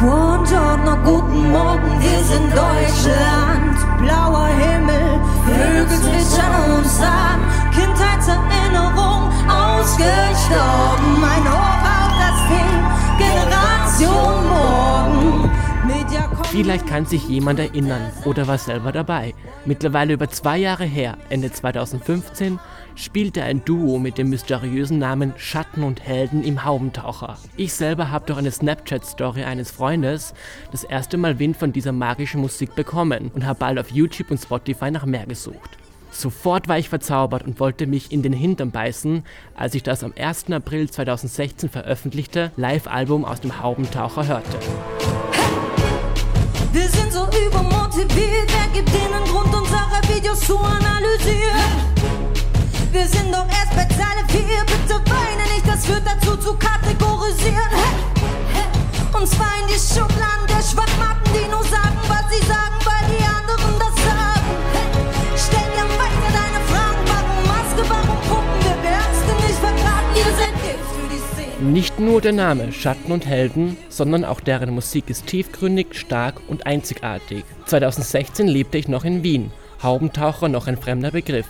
Buongiorno, guten Morgen, wir sind Deutschland. Blauer Himmel, Vielleicht kann sich jemand erinnern oder war selber dabei. Mittlerweile über zwei Jahre her, Ende 2015, spielte ein Duo mit dem mysteriösen Namen Schatten und Helden im Haubentaucher. Ich selber habe durch eine Snapchat-Story eines Freundes das erste Mal Wind von dieser magischen Musik bekommen und habe bald auf YouTube und Spotify nach mehr gesucht. Sofort war ich verzaubert und wollte mich in den Hintern beißen, als ich das am 1. April 2016 veröffentlichte Live-Album aus dem Haubentaucher hörte. Wir sind so übermotiviert, wer gibt ihnen Grund, unsere Videos zu analysieren? Wir sind doch erst bei Zeile 4, bitte weine nicht, das führt dazu zu kategorisieren. Und zwar in die Schubladen der Schwachmaten, Nicht nur der Name Schatten und Helden, sondern auch deren Musik ist tiefgründig, stark und einzigartig. 2016 lebte ich noch in Wien, Haubentaucher noch ein fremder Begriff.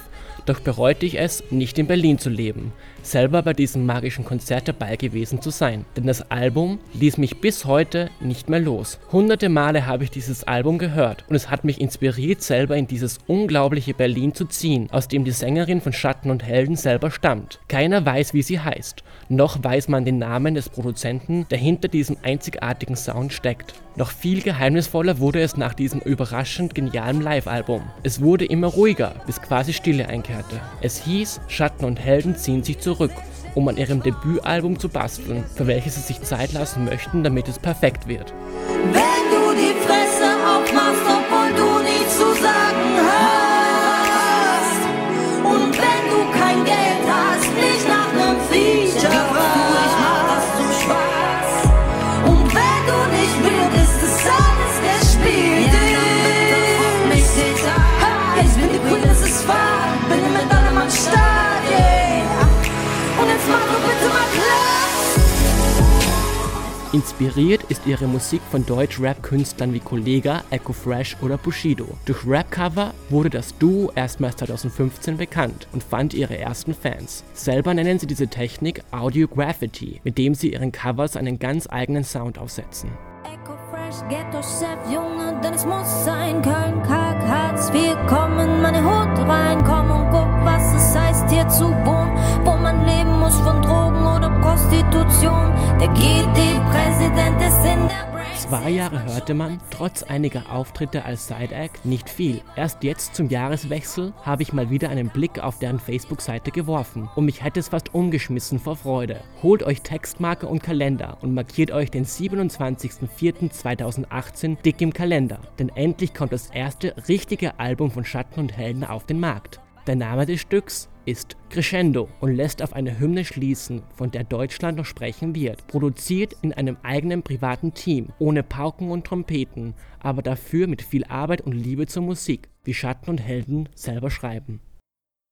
Doch bereute ich es, nicht in Berlin zu leben, selber bei diesem magischen Konzert dabei gewesen zu sein. Denn das Album ließ mich bis heute nicht mehr los. Hunderte Male habe ich dieses Album gehört und es hat mich inspiriert, selber in dieses unglaubliche Berlin zu ziehen, aus dem die Sängerin von Schatten und Helden selber stammt. Keiner weiß, wie sie heißt, noch weiß man den Namen des Produzenten, der hinter diesem einzigartigen Sound steckt. Noch viel geheimnisvoller wurde es nach diesem überraschend genialen Live-Album. Es wurde immer ruhiger, bis quasi Stille einkehrte. Es hieß, Schatten und Helden ziehen sich zurück, um an ihrem Debütalbum zu basteln, für welches sie sich Zeit lassen möchten, damit es perfekt wird. Wenn du die Fresse aufmachst, obwohl Inspiriert ist ihre Musik von Deutsch-Rap-Künstlern wie Kollega, Echo Fresh oder Bushido. Durch Rap-Cover wurde das Duo erstmals 2015 bekannt und fand ihre ersten Fans. Selber nennen sie diese Technik Audio Graffiti, mit dem sie ihren Covers einen ganz eigenen Sound aufsetzen. Echo Fresh, Ghetto Chef, Junge, denn es muss sein. Köln, Kack, Hartz, wir kommen, meine Hut rein. Komm und guck, was es heißt, hier zu wohnen. Wo man leben muss von Drogen oder Prostitution. Der GD-Präsident Zwei Jahre hörte man, trotz einiger Auftritte als Side-Act, nicht viel. Erst jetzt zum Jahreswechsel habe ich mal wieder einen Blick auf deren Facebook-Seite geworfen und mich hätte es fast umgeschmissen vor Freude. Holt euch Textmarker und Kalender und markiert euch den 27.04.2018 dick im Kalender, denn endlich kommt das erste richtige Album von Schatten und Helden auf den Markt. Der Name des Stücks ist Crescendo und lässt auf eine Hymne schließen, von der Deutschland noch sprechen wird. Produziert in einem eigenen privaten Team, ohne Pauken und Trompeten, aber dafür mit viel Arbeit und Liebe zur Musik, wie Schatten und Helden selber schreiben.